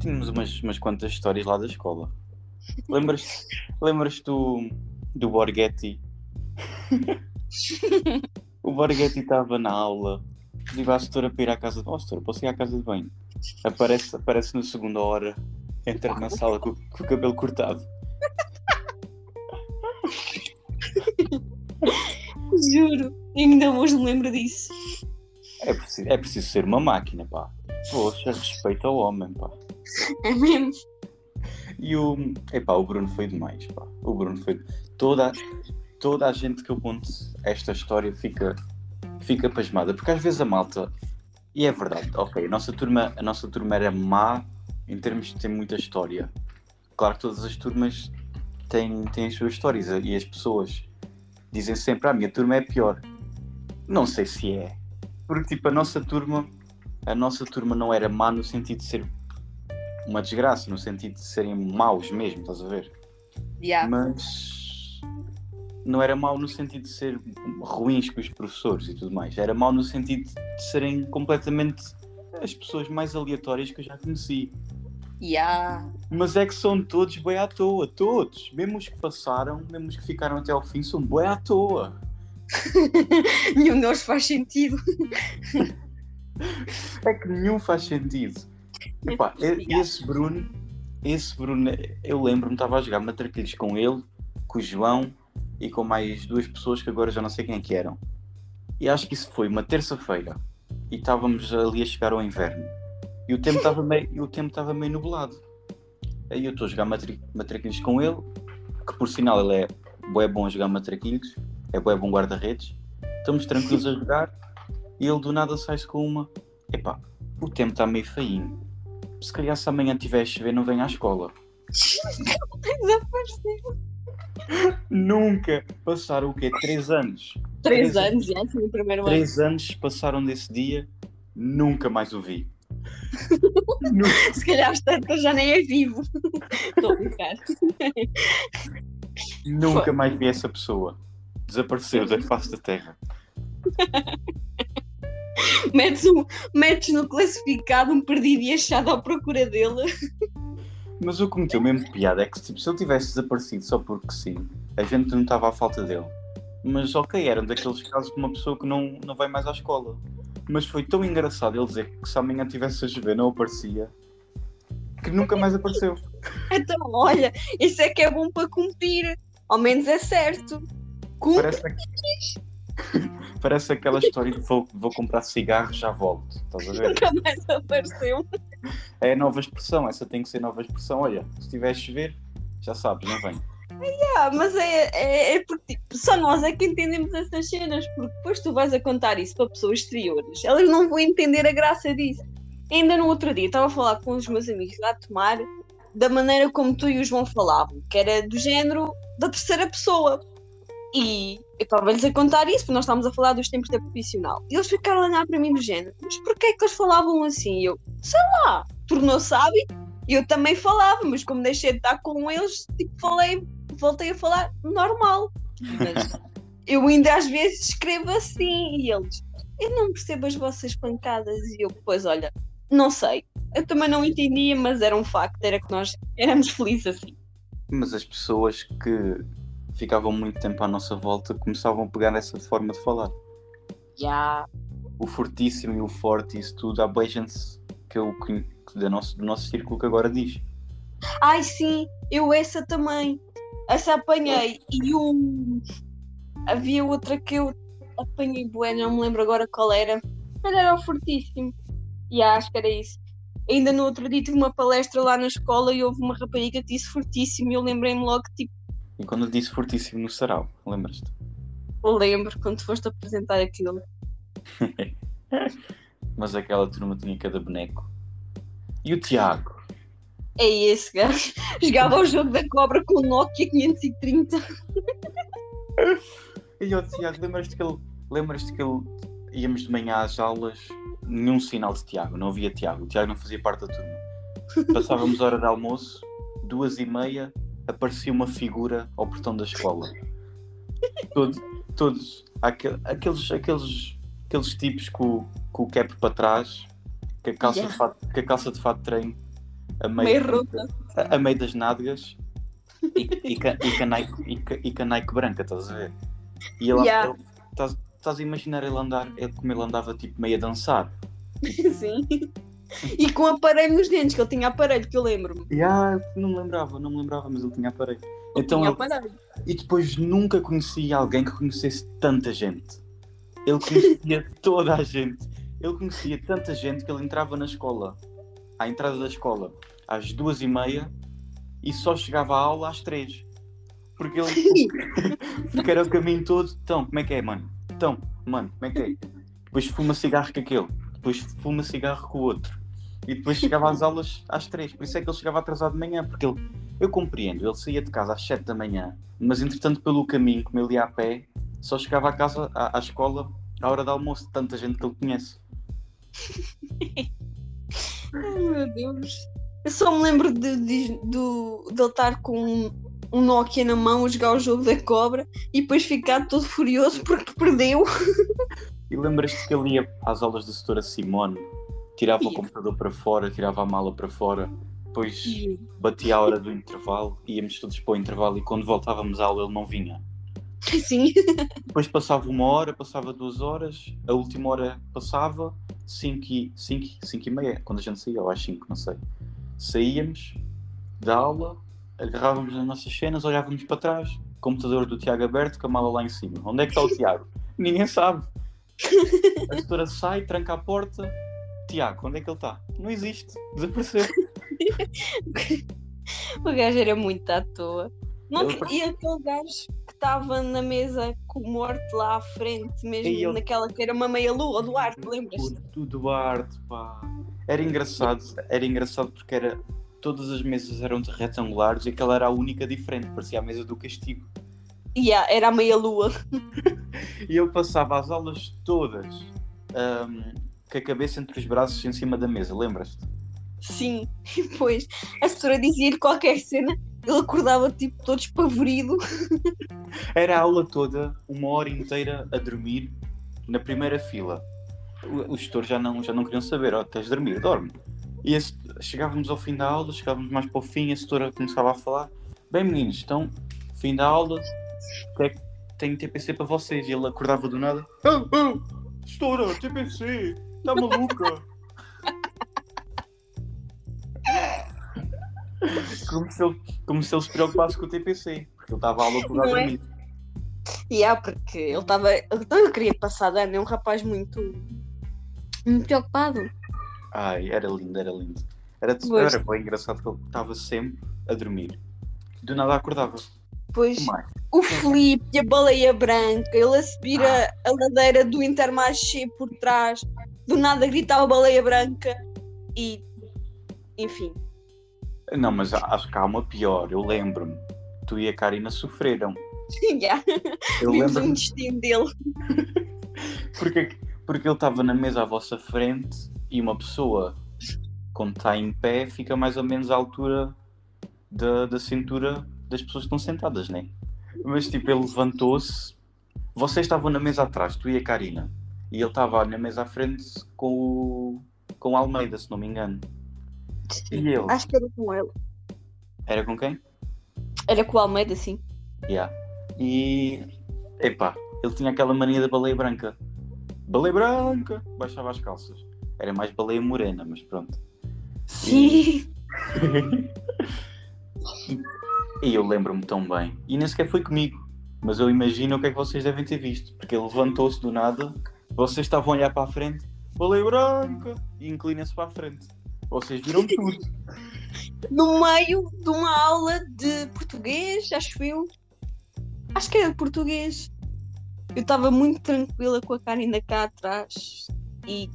tínhamos umas, umas quantas histórias lá da escola. Lembras-te lembras do, do Borghetti? o Borghetti estava na aula, pediu à setora para ir à casa de banho. Oh, setora, posso ir à casa de banho? Aparece, aparece na segunda hora, entra na sala com, com o cabelo cortado. Juro, ainda hoje me lembro disso. É preciso, é preciso ser uma máquina, pá. Poxa, respeito ao homem, pá. É mesmo? E o. Epá, o Bruno foi demais, pá. O Bruno foi. Toda, toda a gente que eu conto esta história fica, fica pasmada. Porque às vezes a malta. E é verdade, ok, a nossa turma, a nossa turma era má em termos de ter muita história. Claro que todas as turmas têm, têm as suas histórias e as pessoas dizem sempre: ah, a minha turma é pior. Não sei se é. Porque, tipo, a nossa turma, a nossa turma não era má no sentido de ser uma desgraça, no sentido de serem maus mesmo, estás a ver? Yeah. Mas não era mau no sentido de ser ruins com os professores e tudo mais. Era mau no sentido de serem completamente as pessoas mais aleatórias que eu já conheci. Yeah. Mas é que são todos bem à toa, todos. Mesmo os que passaram, mesmo os que ficaram até ao fim, são bem à toa. Nenhum deles faz sentido. É que nenhum faz sentido. Epá, esse Bruno, esse Bruno, eu lembro-me, estava a jogar matraquilhos com ele, com o João e com mais duas pessoas que agora já não sei quem é que eram. E acho que isso foi uma terça-feira. E estávamos ali a chegar ao inverno. E o tempo estava meio, o tempo estava meio nublado. Aí eu estou a jogar matri- matraquilhos com ele, que por sinal ele é bué bom a jogar matraquilhos, é bué bom guarda-redes. Estamos tranquilos a jogar e ele do nada sai-se com uma. Epá, o tempo está meio feinho. Se calhar se amanhã tiver chover não venha à escola. Desapareceu. Nunca passaram o quê? Três anos. Três Três anos, já, foi o primeiro ano. Três anos passaram desse dia, nunca mais o vi. nunca. Se calhar às tantas já nem é vivo. Estou a brincar. Nunca mais vi essa pessoa. Desapareceu da face da terra. Metes, um, metes no classificado um perdido e achado à procura dele. Mas o que meteu mesmo piada é que tipo, se ele tivesse desaparecido só porque sim, a gente não estava à falta dele. Mas ok, eram daqueles casos de uma pessoa que não, não vai mais à escola. Mas foi tão engraçado ele dizer que se amanhã tivesse a chover não aparecia, que nunca mais apareceu. Então, olha, isso é que é bom para cumprir. Ao menos é certo. Cumpre. Parece, Parece aquela história de vou, vou comprar cigarros, já volto. Estás a ver? Nunca mais apareceu. É a nova expressão, essa tem que ser nova expressão. Olha, se tiver a chover, já sabes, não vem. Mas é, é, é porque tipo, só nós é que entendemos essas cenas, porque depois tu vais a contar isso para pessoas exteriores, elas não vão entender a graça disso. Ainda no outro dia estava a falar com os meus amigos lá a tomar da maneira como tu e o João falavam, que era do género da terceira pessoa. E eu estava-lhes a contar isso, porque nós estávamos a falar dos tempos da profissional. E eles ficaram a olhar para mim do género, mas porquê é que eles falavam assim? E eu, sei lá, tornou-se hábito. E eu também falava, mas como deixei de estar com eles, tipo, falei, voltei a falar normal. Mas eu ainda às vezes escrevo assim, e eles, eu não percebo as vossas pancadas. E eu, pois olha, não sei. Eu também não entendia, mas era um facto, era que nós éramos felizes assim. Mas as pessoas que ficavam muito tempo à nossa volta começavam a pegar nessa forma de falar. Já. O fortíssimo e o forte, isso tudo, há boa gente que eu que do nosso, do nosso círculo que agora diz. Ai sim, eu essa também. Essa apanhei. E o. Havia outra que eu apanhei bué, não me lembro agora qual era. Mas era o fortíssimo. E acho que era isso. Ainda no outro dia tive uma palestra lá na escola e houve uma rapariga que disse fortíssimo e eu lembrei-me logo, tipo, E quando eu disse fortíssimo no sarau, lembras-te? lembro quando foste apresentar aquilo. Mas aquela turma tinha cada boneco. E o Tiago? É esse gajo. Jogava o jogo da cobra com o Nokia 530. E o Tiago, lembras-te que ele. Lembras-te que ele íamos de manhã às aulas, nenhum sinal de Tiago, não havia Tiago, o Tiago não fazia parte da turma. Passávamos a hora de almoço, duas e meia, aparecia uma figura ao portão da escola. Todos, todos aquel- aqueles, aqueles, aqueles tipos com, o- com o cap para trás, com a calça, Yeah. de fato, com a calça de fato de treino, a Meio a, a meio das nádegas e, e, e, com a Nike, e, e com Nike branca, estás a ver? E ele, Yeah. ele- estás, estás a imaginar ele andar, ele, como ele andava tipo meio a dançar. Sim. E com aparelho nos dentes, que ele tinha aparelho, que eu lembro-me. E ah, não me lembrava, não me lembrava, mas ele tinha aparelho. Então tinha ele, aparelho. E depois nunca conheci alguém que conhecesse tanta gente. Ele conhecia toda a gente. Ele conhecia tanta gente que ele entrava na escola, à entrada da escola, às duas e meia e só chegava à aula às três. Porque ele porque era o caminho todo. Então, como é que é, mano? Então, mano, como é que é? Depois fuma cigarro com aquele, depois fuma cigarro com o outro. E depois chegava às aulas às três. Por isso é que ele chegava atrasado de manhã, porque ele eu compreendo, ele saía de casa às 7 da manhã, mas entretanto pelo caminho, como ele ia a pé, só chegava a casa, à, à escola, à hora do almoço, de tanta gente que ele conhece. Ai meu Deus. Eu só me lembro de, de, do, de ele estar com um, um Nokia na mão a jogar o jogo da cobra e depois ficar todo furioso porque perdeu. E lembras-te que ele ia às aulas da setora Simone, tirava o computador para fora, tirava a mala para fora, depois batia a hora do intervalo, íamos todos para o intervalo e quando voltávamos à aula ele não vinha. Sim. Depois passava uma hora, passava duas horas, a última hora passava, 5 e, cinco, cinco e meia, quando a gente saía, ou às 5, não sei. Saíamos da aula, agarrávamos as nossas cenas, olhávamos para trás, computador do Tiago aberto, com a mala lá em cima. Onde é que está o Tiago? Ninguém sabe. A setora sai, tranca a porta. Tiago, onde é que ele está? Não existe, desapareceu. O gajo era muito à toa. Não, Ele- E aquele gajo que estava na mesa com o morto lá à frente, mesmo ele- naquela que era uma meia-lua, o Duarte, lembras? O, Duarte, pá. Era engraçado, era engraçado porque era, todas as mesas eram retangulares e aquela era a única diferente, parecia a mesa do castigo. Yeah, era a meia-lua. E eu passava as aulas todas ahm, com a cabeça entre os braços em cima da mesa, lembras-te? Sim. E depois a senhora dizia-lhe qualquer cena, ele acordava tipo todo espavorido. Era a aula toda, uma hora inteira a dormir na primeira fila. Os tutores já não, já não queriam saber, ó, queres dormir? Dorme. E chegávamos ao fim da aula, chegávamos mais para o fim, a setora começava a falar: Bem, meninos, então, fim da aula, te- tenho TPC para vocês. E ele acordava do nada: Oh, oh, setora, TPC, está maluca? como, se ele, como se ele se preocupasse com o TPC, porque ele estava a Não é? dormir. E é porque ele estava. Ele não queria passar de ano, é um rapaz muito. muito preocupado. Ai, era lindo, era lindo. Era, era bem engraçado que ele estava sempre a dormir. Do nada acordava. Depois Mas, o Felipe e a baleia branca, ele a subir a, a ladeira do Intermarché por trás, do nada gritava baleia branca e. enfim. não, mas acho que há uma pior. Eu lembro-me. Tu e a Karina sofreram. yeah, Eu lembro-me destino dele. porque, porque ele estava na mesa à vossa frente e uma pessoa, quando está em pé, fica mais ou menos à altura da, da cintura das pessoas que estão sentadas, né? Mas tipo, ele levantou-se. Vocês estavam na mesa atrás, tu e a Karina. E ele estava na mesa à frente com o, com o Almeida, se não me engano. E ele? Acho que era com ele. Era com quem? Era com o Almeida, sim. Yeah. E. Epá, ele tinha aquela mania da baleia branca. Baleia branca! Baixava as calças. Era mais baleia morena, mas pronto. Sim. E eu lembro-me tão bem. E nem sequer foi comigo. Mas eu imagino o que é que vocês devem ter visto. Porque ele levantou-se do nada, vocês estavam a olhar para a frente, baleia branca! E inclina-se para a frente. Vocês viram tudo. No meio de uma aula de português, acho eu. Acho que era de português. Eu estava muito tranquila com a Karina cá atrás e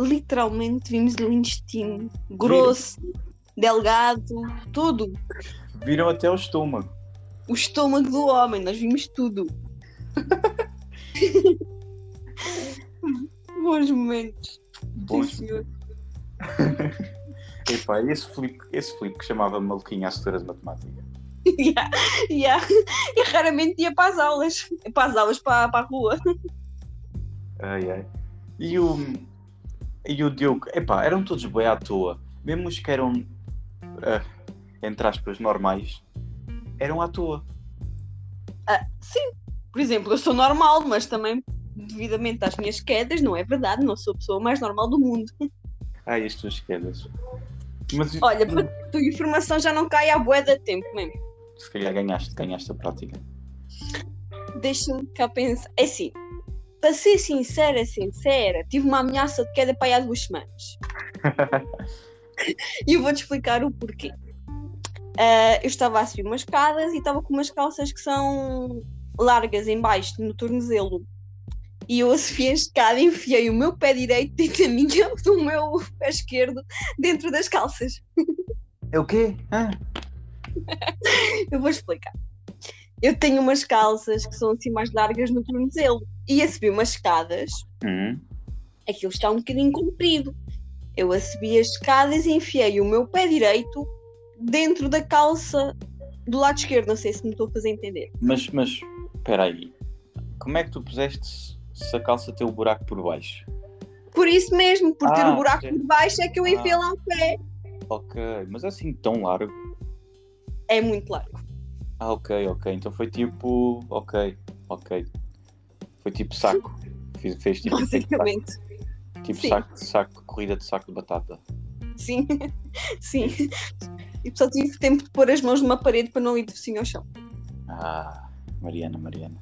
literalmente vimos o intestino grosso, delgado, tudo. Viram até o estômago. O estômago do homem, nós vimos tudo. Bons momentos. Bons Sim, senhor. Epá, esse Filipe, esse Filipe que chamava maluquinho à setora de matemática. Yeah, yeah. E raramente ia para as aulas. Para as aulas, para, para a rua. Ai, ai. E o, e o Diogo, epá, eram todos bem à toa. Mesmo os que eram ah, entre aspas, normais, eram à toa. Ah, sim, por exemplo, eu sou normal, mas também devidamente às minhas quedas, não é verdade, não sou a pessoa mais normal do mundo. Ai, as tuas quedas. Mas Olha, para tua informação já não cai à bué de tempo mesmo. se calhar ganhaste, ganhaste a prática. Deixa-me cá pensar. É assim, para ser sincera, sincera, tive uma ameaça de queda para aí há duas semanas. E eu vou-te explicar o porquê. Ah, eu estava a subir umas escadas e estava com umas calças que são largas em baixo, no tornozelo. E eu a subir a escada e enfiei o meu pé direito dentro da minha, do meu pé esquerdo dentro das calças. É o quê? Ah, Eu vou explicar. Eu tenho umas calças que são assim mais largas no tornozelo. E a subir umas escadas, hum. aquilo está um bocadinho comprido. Eu a subi as escadas e enfiei o meu pé direito dentro da calça do lado esquerdo. Não sei se me estou a fazer entender. Mas, mas, espera aí. Como é que tu puseste se a calça tem o buraco por baixo? Por isso mesmo, por ter Ah, o buraco sim. por baixo, é que eu enfiei Ah. lá o pé. Ok, mas é assim tão largo. É muito largo. Ah, ok, ok. Então foi tipo. Ok, ok. Foi tipo saco. Fiz, fez tipo. Basicamente. tipo sim. saco, saco, corrida de saco de batata. Sim. Sim. E só tive tempo de pôr as mãos numa parede para não ir assim ao chão. Ah, Mariana, Mariana.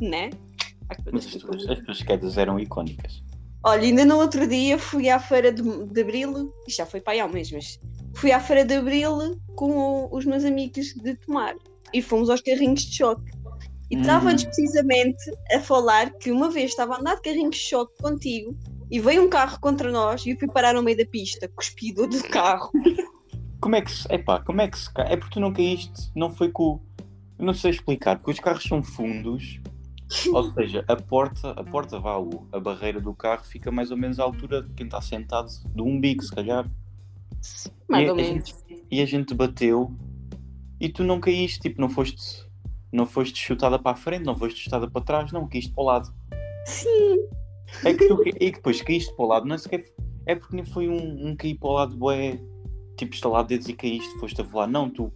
Né? Mas as tuas, as tuas quedas eram icónicas. Olha, ainda no outro dia fui à feira de, de Abril, isto já foi para aí há um mês, mas fui à feira de Abril com o- os meus amigos de Tomar e fomos aos carrinhos de choque. E Hum. estávamos precisamente a falar que uma vez estava a andar de carrinhos de choque contigo e veio um carro contra nós e eu fui parar no meio da pista, cuspido do carro. Como é que se. Epá, como é que se? É porque tu não caíste, não foi com. o- Eu não sei explicar, porque os carros são fundos. Ou seja, a porta, a porta vá, a barreira do carro fica mais ou menos à altura de quem está sentado do umbigo, se calhar. Mais e, ou a menos. gente, e a gente bateu e tu não caíste, tipo, não foste, não foste chutada para a frente, não foste chutada para trás, não, caíste para o lado. Sim, É que tu, e depois caíste para o lado, não é sequer. É porque nem foi um, um cair para o lado, bué, tipo, estalar dedos e caíste, foste a voar. Não, tu.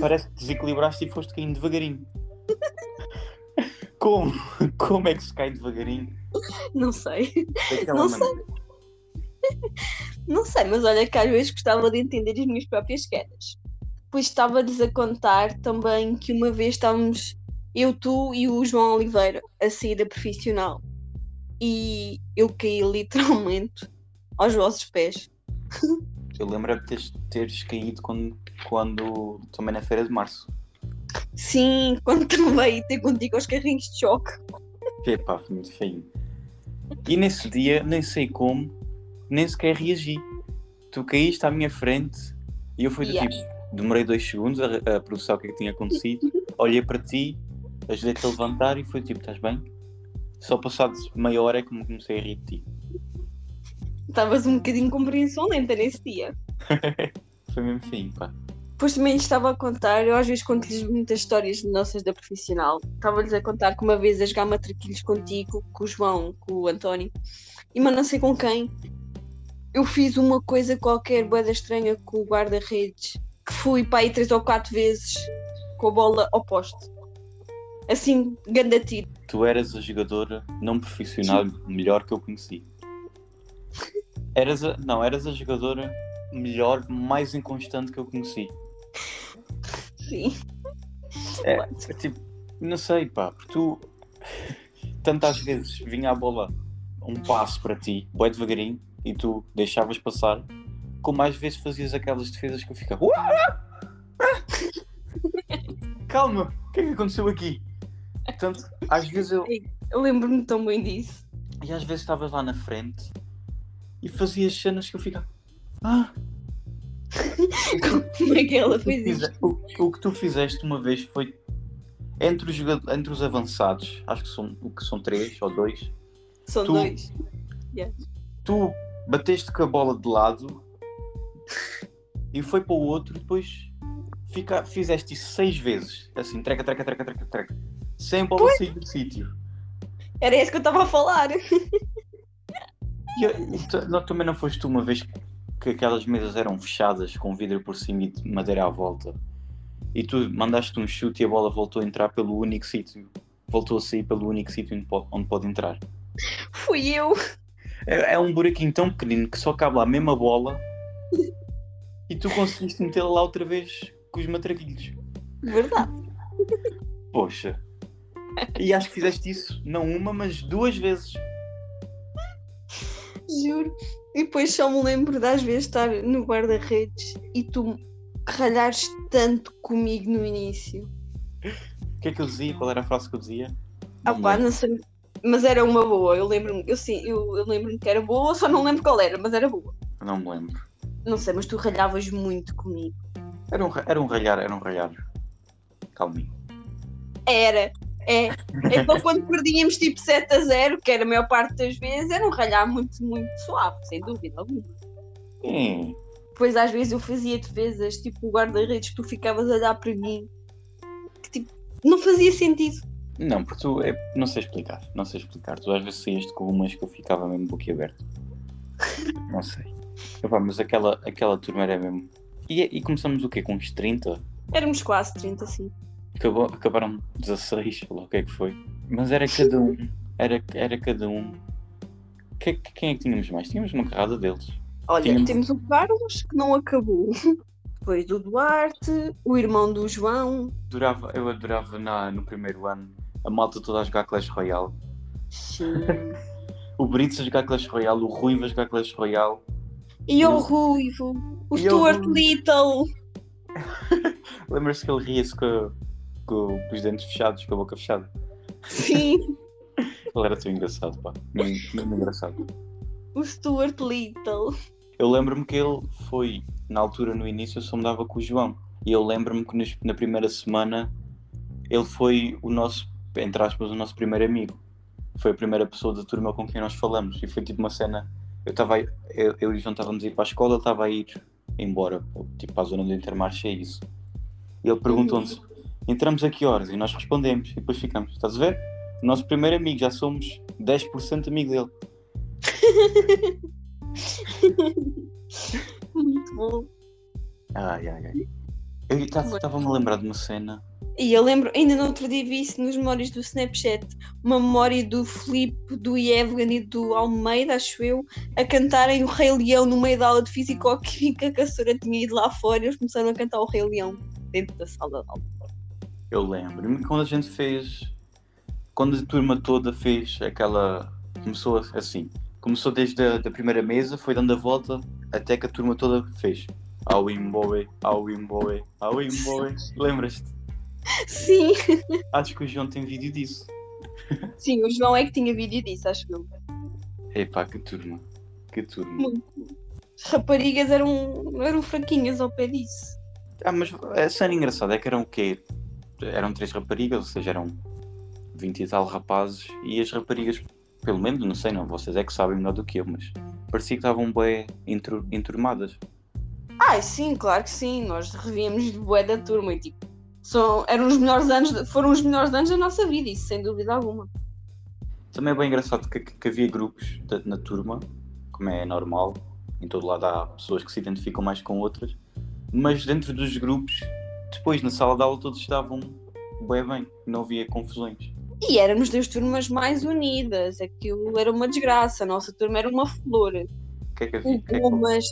Parece que desequilibraste e foste caindo devagarinho. Como? Como é que se cai devagarinho? não sei. Daquela Não sei. maneira. Não sei, mas olha que às vezes gostava de entender as minhas próprias quedas. Pois estava-lhes a contar também que uma vez estávamos eu, tu e o João Oliveira a sair da profissional e eu caí literalmente aos vossos pés. Eu lembro-me de teres, teres caído quando, quando. também na Feira de Março. Sim, quando também ter contigo aos carrinhos de choque. Epá, foi muito feio. E nesse dia, nem sei como, nem sequer reagi. Tu caíste à minha frente e eu fui do Yeah. tipo, demorei dois segundos a, a processar o que é que tinha acontecido, olhei para ti, ajudei-te a levantar e foi tipo, estás bem? Só passado meia hora é que me comecei a rir de ti. Estavas um bocadinho compreensão lenta nesse dia. Foi mesmo feio, pá. Depois também estava a contar, eu às vezes conto-lhes muitas histórias nossas da profissional. Estava-lhes a contar que uma vez a jogar matraquilhos contigo, com o João, com o António, e mas não sei com quem. Eu fiz uma coisa qualquer, boeda estranha, com o guarda-redes, que fui para aí três ou quatro vezes com a bola ao poste. Assim, ganda tiro. Tu eras a jogadora não profissional melhor que eu conheci. Eras a, não, eras a jogadora melhor, mais inconstante que eu conheci. Sim. É, é tipo, não sei, pá, porque tu tantas vezes vinha a bola um passo para ti, bué devagarinho, e tu deixavas passar, como mais vezes fazias aquelas defesas que eu ficava. "Uá! Ah! Calma, o que é que aconteceu aqui? Portanto, às vezes eu. Eu lembro-me tão bem disso. E às vezes estavas lá na frente e fazias cenas que eu ficava. Ah! Como é que ela fez isso? o, o que tu fizeste uma vez foi entre os, entre os avançados, acho que são, que são três ou dois, São tu- dois. tu bateste com a bola de lado e foi para o outro depois fica, fizeste isso seis vezes. Assim, treca, treca, treca, treca, treca. Sem bola sair do sítio. Era isso que eu estava a falar. E, eu- não, também não foste tu uma vez que que aquelas mesas eram fechadas com vidro por cima e de madeira à volta. E tu mandaste um chute e a bola voltou a entrar pelo único sítio. Voltou a sair pelo único sítio onde pode, onde pode entrar. Fui eu. É, é um buraquinho tão pequenino que só cabe lá a mesma bola e tu conseguiste metê-la lá outra vez com os matraquilhos. Verdade. Poxa. E acho que fizeste isso, não uma, mas duas vezes. Juro. E depois só me lembro das vezes estar no guarda-redes e tu ralhares tanto comigo no início. O que é que eu dizia? Qual era a frase que eu dizia? Ah Não pá, não sei. Mas era uma boa, eu lembro-me, eu sim, eu, eu lembro-me que era boa, só não lembro qual era, mas era boa. Não me lembro. Não sei, mas tu ralhavas muito comigo. Era um, ra- era um ralhar, era um ralhar. Calminho. Era. É. Então quando perdíamos tipo 7 a 0, que era a maior parte das vezes, era um ralhar muito, muito suave, sem dúvida alguma. Hum, Depois às vezes eu fazia defesas, tipo o guarda-redes, tu ficavas a olhar para mim, que tipo, não fazia sentido. Não, porque tu, é, não sei explicar, não sei explicar. Tu às vezes saíste com umas que eu ficava mesmo boquiaberto. Não sei. Epá, mas aquela, aquela turma era mesmo. E, e começamos o quê? Com uns 30? Éramos quase 30, sim. Acabou, acabaram 16, ou lá o que é que foi. Mas era cada um. Era, era cada um. Que, que- quem é que tínhamos mais? Tínhamos uma carrada deles. Olha, Tínhamos- temos o Carlos, que não acabou. Depois do Duarte, o irmão do João. Adorava, eu adorava na, no primeiro ano a malta toda a jogar Clash Royale. Sim. O Brito a jogar Clash Royale, o Ruivo a jogar Clash Royale. E o Ruivo, o E o Stuart. Little. Lembra-se que ele ria-se com, com os dentes fechados, com a boca fechada. Sim, Ele era tão engraçado, pá. Muito, muito engraçado. o Stuart Little. Eu lembro-me que ele foi, na altura, no início, eu só me dava com o João. E eu lembro-me que nos- na primeira semana ele foi o nosso, entre aspas, o nosso primeiro amigo. Foi a primeira pessoa da turma com quem nós falamos. E foi tipo uma cena. Eu estava eu, eu e o João estávamos a ir para a escola, ele estava a ir embora, tipo para a zona do Intermarché, é isso. E ele perguntou-nos: entramos a que horas? E nós respondemos. E depois ficamos: estás a ver? Nosso primeiro amigo, já somos 10% amigo dele. Muito bom. Ai, ai, ai. Eu estava-me a lembrar de uma cena. E eu lembro, ainda no outro dia vi isso nos memórias do Snapchat, uma memória do Filipe, do Evelyn e do Almeida, acho eu, a cantarem o Rei Leão no meio da aula de Físico-Química, que a senhora tinha ido lá fora e eles começaram a cantar o Rei Leão dentro da sala de aula. Eu lembro-me quando a gente fez. Quando a turma toda fez aquela. Começou assim. Começou desde a da primeira mesa, foi dando a volta até que a turma toda fez. Ao Imboe, ao Imboe, ao Imboe. Lembras-te? Sim, Acho que o João tem vídeo disso. sim, o João é que tinha vídeo disso, acho eu. Epá, que turma. Que turma. Muito. As raparigas eram, eram fraquinhas ao pé disso. Ah, mas a cena engraçada é que eram o quê? Eram três raparigas, ou seja, eram 20 e tal rapazes, e as raparigas, pelo menos, não sei, não, vocês é que sabem melhor do que eu, mas parecia que estavam bem entur- enturmadas. Ah, sim, claro que sim. Nós revíamos de bué da turma e tipo, são, eram os melhores anos, de- foram os melhores anos da nossa vida, isso sem dúvida alguma. Também é bem engraçado que, que havia grupos da- na turma, como é normal, em todo lado há pessoas que se identificam mais com outras, mas dentro dos grupos, depois na sala de aula todos estavam bem bem, não havia confusões. E éramos das turmas mais unidas, aquilo era uma desgraça, a nossa turma era uma flor. O que é que havia? Que é que- Gomas,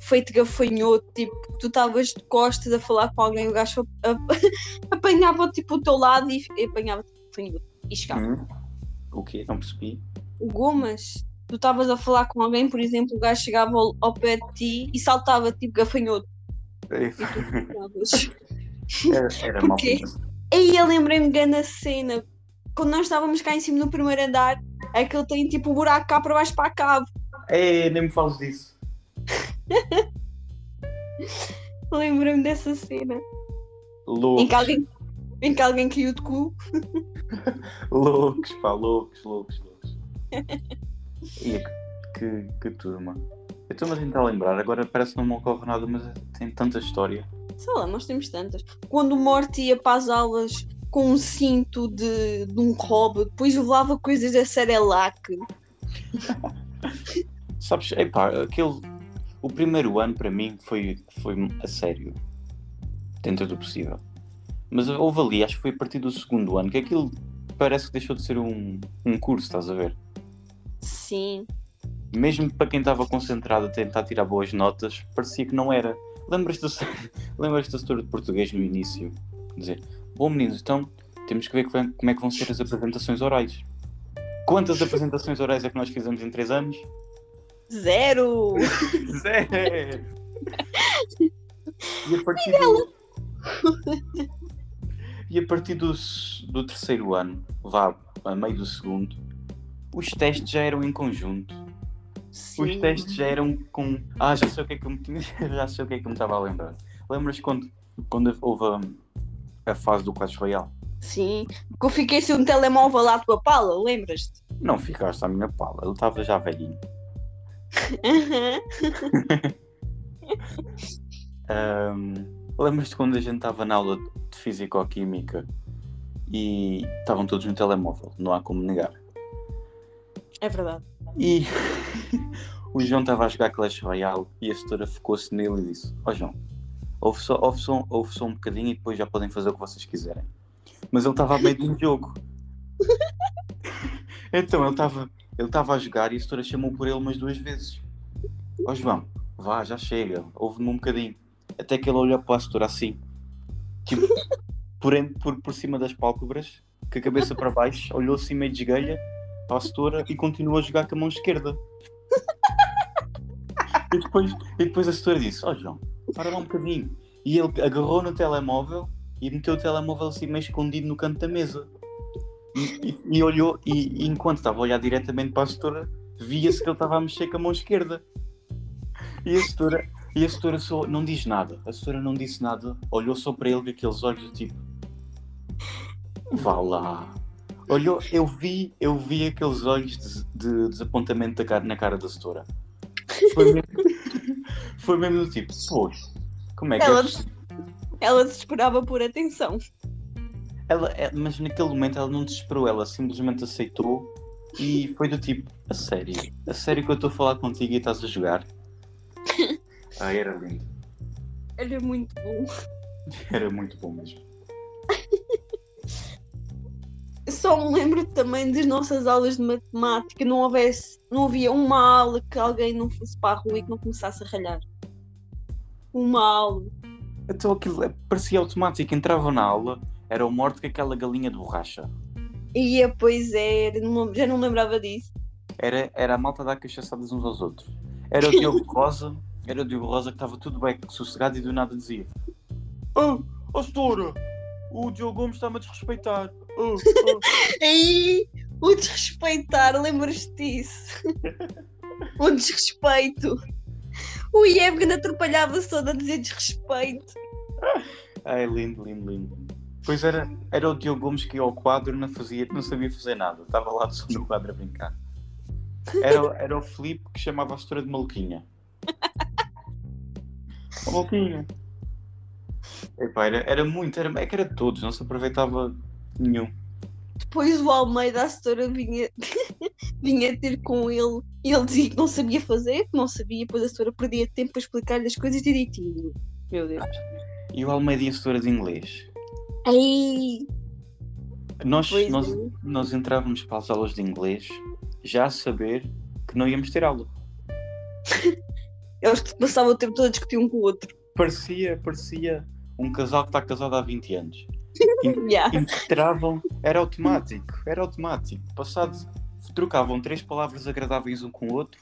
feito gafanhoto, tipo, tu estavas de costas a falar com alguém, o gajo apanhava tipo o teu lado e, e apanhava gafanhoto e chegava. Hum? O quê? Não percebi. O Gomas, tu estavas a falar com alguém, por exemplo, o gajo chegava ao, ao pé de ti e saltava tipo gafanhoto. E ficavas. Era, era pensado. Aí eu lembrei-me grande cena. Quando nós estávamos cá em cima no primeiro andar, é que ele tem tipo um buraco cá para baixo para a cave. Ei, nem me fales disso. Lembrei-me dessa cena. Loucos, Em que alguém, em que alguém caiu de cu. loucos, pá, loucos, loucos, loucos. E que, que turma. Eu estou-me a tentar lembrar, agora parece que não me ocorre nada, mas tem tanta história. Sei lá, nós temos tantas. Quando o Morty ia para as aulas com um cinto de, de um hobby, depois levava coisas da Cerelac. Sabes, epá, aquele. O primeiro ano para mim foi, foi a sério, dentro do possível. Mas houve ali, acho que foi a partir do segundo ano, que aquilo parece que deixou de ser um, um curso, estás a ver? Sim. Mesmo para quem estava concentrado a tentar tirar boas notas, parecia que não era. Lembras-te da, lembras da história de português no início? Dizer, bom meninos, então temos que ver como é que vão ser as apresentações orais. Quantas apresentações orais é que nós fizemos em 3 anos? Zero! Zero! E a partir do... E a partir do, do terceiro ano, vá a meio do segundo, os testes já eram em conjunto. Sim. Os testes já eram com. Ah, já sei o que é que eu me, já sei o que é que eu me estava a lembrar. Lembras quando, quando houve a, a fase do Clash Royale? Sim, que eu fiquei sem um telemóvel à tua pala, lembras-te? Não ficaste à minha pala, ele estava já velhinho. um, Lembras-te quando a gente estava na aula de Físico-Química e estavam todos no telemóvel, não há como negar. É verdade. E o João estava a jogar Clash Royale e a setora focou-se nele e disse: Ó oh, João, ouve só, ouve, só, ouve só um bocadinho e depois já podem fazer o que vocês quiserem. Mas ele estava a meio de um jogo. então ele estava ele estava a jogar e a setora chamou por ele umas duas vezes. Ó oh, João, vá, já chega, ouve-me um bocadinho. Até que ele olhou para a setora assim, tipo, por, por, por cima das pálpebras, com a cabeça para baixo, olhou assim meio de esguelha para a setora e continuou a jogar com a mão esquerda. E depois, e depois a setora disse: Ó oh, João, para lá um bocadinho. E ele agarrou no telemóvel e meteu o telemóvel assim meio escondido no canto da mesa. E, e, olhou, e, e, enquanto estava a olhar diretamente para a setora, via-se que ele estava a mexer com a mão esquerda. E a setora, e a setora só não diz nada. A setora não disse nada, olhou só para ele com aqueles olhos tipo. Vá lá. Olhou, eu vi, eu vi aqueles olhos de, de desapontamento da cara, na cara da setora. Foi mesmo, foi mesmo do tipo, pois, como é que ela, é ela desesperava por atenção. Ela, é, mas naquele momento ela não desesperou, ela simplesmente aceitou e foi do tipo, a sério, a sério que eu estou a falar contigo e estás a jogar? ah, era lindo. Era muito bom. Era muito bom mesmo. Só me lembro também das nossas aulas de matemática, não houvesse, não havia uma aula que alguém não fosse para a rua e que não começasse a ralhar. Uma aula. Então aquilo é, parecia automático, entrava na aula, era o morto com aquela galinha de borracha. Ia, pois é, já não lembrava disso. Era, era a malta dar cachaçadas uns aos outros. Era o Diogo Rosa, era o Diogo Rosa que estava tudo bem sossegado e do nada dizia: Oh, oh setora, o Diogo Gomes está-me a desrespeitar. Oh. Aí, o desrespeitar, lembras-te disso? o desrespeito. O ainda atrapalhava-se todo a dizer desrespeito. Ai, lindo, lindo, lindo. Pois era, era o Diogo Gomes que ia ao quadro não, fazia, não sabia fazer nada. Estava lá só no quadro a brincar. Era, era o Filipe que chamava a história de maluquinha. maluquinha. Epá, era, era muito, era, é que era de todos, não se aproveitava nenhum. Depois o Almeida, a setora, vinha, vinha ter com ele e ele dizia que não sabia fazer, que não sabia, depois a setora perdia tempo para explicar-lhe as coisas direitinho. Meu Deus. E o Almeida e a setora de inglês? Aí. Nós, nós, é. nós entrávamos para as aulas de inglês já a saber que não íamos ter aula. Eles passavam o tempo todo a discutir um com o outro. Parecia, parecia um casal que está casado há 20 anos. yeah. Entravam, era automático, era automático. Passado, trocavam três palavras agradáveis um com o outro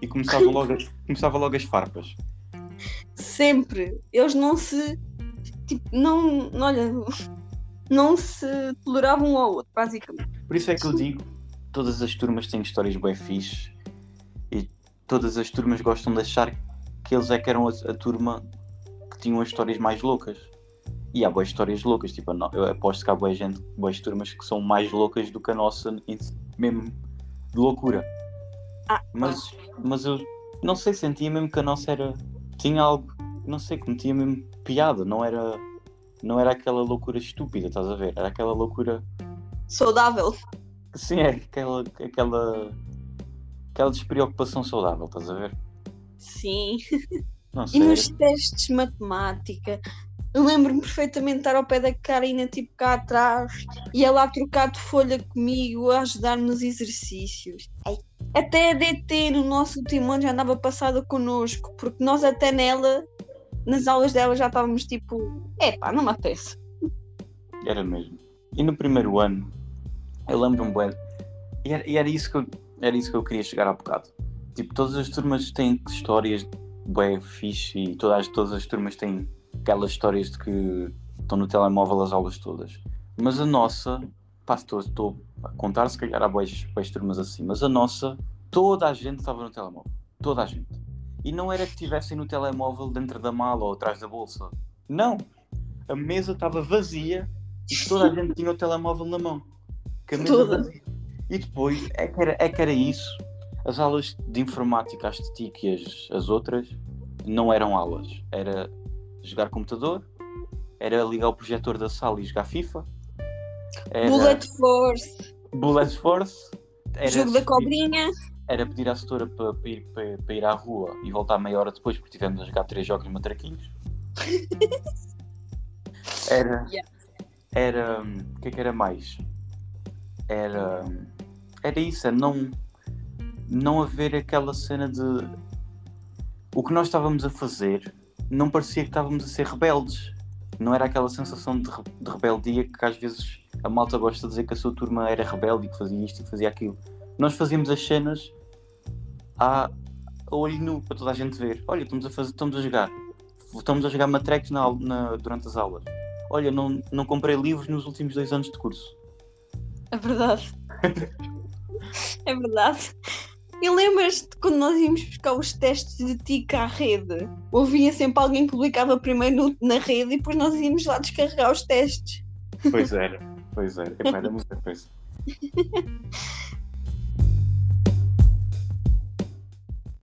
e começavam logo começava logo as farpas. Sempre. Eles não se tipo, não, olha, não se toleravam um ao outro, basicamente. Por isso é que eu digo, todas as turmas têm histórias bem fixes e todas as turmas gostam de achar que eles é que eram a, a turma que tinham as histórias mais loucas. E há boas histórias loucas, tipo, eu aposto que há boas, gente, boas turmas que são mais loucas do que a nossa, mesmo de loucura. Ah, mas, mas eu não sei, sentia mesmo que a nossa era. tinha algo, não sei, que metia mesmo piada, não era, não era aquela loucura estúpida, estás a ver? Era aquela loucura saudável. Sim, é aquela, aquela, aquela despreocupação saudável, estás a ver? Sim. Não E nos testes de matemática, eu lembro-me perfeitamente de estar ao pé da Karina, tipo cá atrás, e ela a trocar de folha comigo, a ajudar-me nos exercícios. Ai, Até a DT no nosso último ano já andava passada connosco, porque nós até nela, nas aulas dela já estávamos tipo, epá, não me apetece. Era mesmo. E no primeiro ano, eu lembro-me bem. E era, e era isso que eu, era isso que eu queria chegar há bocado. Tipo, todas as turmas têm histórias bem fixe e todas, todas as turmas têm aquelas histórias de que estão no telemóvel as aulas todas. Mas a nossa, pá, estou, estou a contar se calhar há boas, boas turmas assim, mas a nossa, toda a gente estava no telemóvel. Toda a gente. E não era que estivessem no telemóvel dentro da mala ou atrás da bolsa. Não! A mesa estava vazia e toda a gente tinha o telemóvel na mão. Com a mesa Toda. vazia. E depois, é que, era, é que era isso. As aulas de informática, as TIC e as, as outras, não eram aulas. Era jogar computador, era ligar o projetor da sala e jogar FIFA. Era Bullet Force, Bullet Force. Era, jogo da cobrinha. era pedir à setora para, para ir, para, para ir à rua e voltar meia hora depois porque tivemos a jogar três jogos matraquinhos. Era. Yeah. Era. hum, O que é que era mais? Era. Era isso, é não. Não haver aquela cena de. O que nós estávamos a fazer não parecia que estávamos a ser rebeldes. Não era aquela sensação de, re- de rebeldia que às vezes a malta gosta de dizer que a sua turma era rebelde e que fazia isto e que fazia aquilo. Nós fazíamos as cenas a, a olho nu para toda a gente ver. Olha, estamos a, fazer, estamos a jogar. Estamos a jogar matrecos na, na- durante as aulas. Olha, não, não comprei livros nos últimos dois anos de curso. É verdade. é verdade. E lembras-te quando nós íamos buscar os testes de TIC à rede? Ouvia sempre alguém que publicava primeiro no- na rede e depois nós íamos lá descarregar os testes. Pois era, pois era. Epá, era muita coisa.